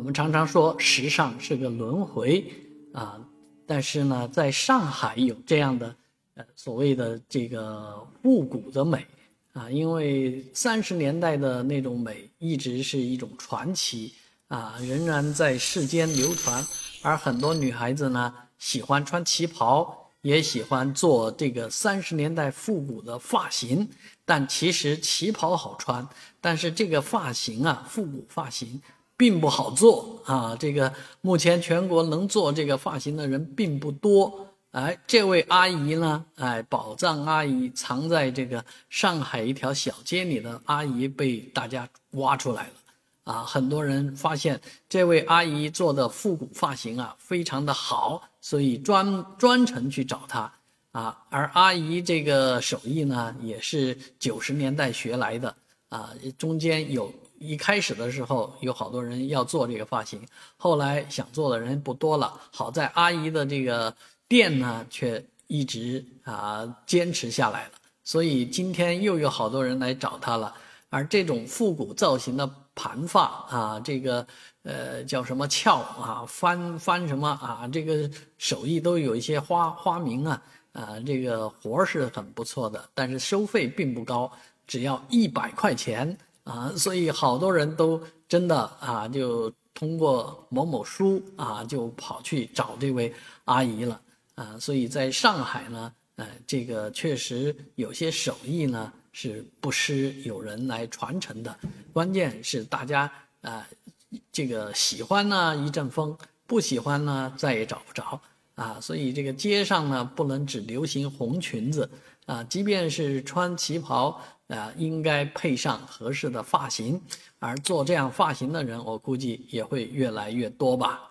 我们常常说时尚是个轮回啊，但是呢，在上海有这样的呃所谓的这个复古的美啊，因为三十年代的那种美一直是一种传奇啊，仍然在世间流传，而很多女孩子呢喜欢穿旗袍。也喜欢做这个三十年代复古的发型，但其实旗袍好穿，但是这个发型啊，复古发型并不好做啊。这个目前全国能做这个发型的人并不多。哎，这位阿姨呢？哎，宝藏阿姨藏在这个上海一条小街里的阿姨被大家挖出来了。啊，很多人发现这位阿姨做的复古发型啊，非常的好，所以专专程去找她啊。而阿姨这个手艺呢，也是九十年代学来的啊。中间有一开始的时候，有好多人要做这个发型，后来想做的人不多了。好在阿姨的这个店呢，却一直啊坚持下来了，所以今天又有好多人来找她了。而这种复古造型的。盘发啊，这个呃叫什么翘啊，翻翻什么啊，这个手艺都有一些花花名啊，啊，这个活是很不错的，但是收费并不高，只要一百块钱啊，所以好多人都真的啊，就通过某某书啊，就跑去找这位阿姨了啊，所以在上海呢，呃，这个确实有些手艺呢。是不失有人来传承的，关键是大家啊，这个喜欢呢一阵风，不喜欢呢再也找不着啊，所以这个街上呢不能只流行红裙子啊，即便是穿旗袍啊，应该配上合适的发型，而做这样发型的人，我估计也会越来越多吧。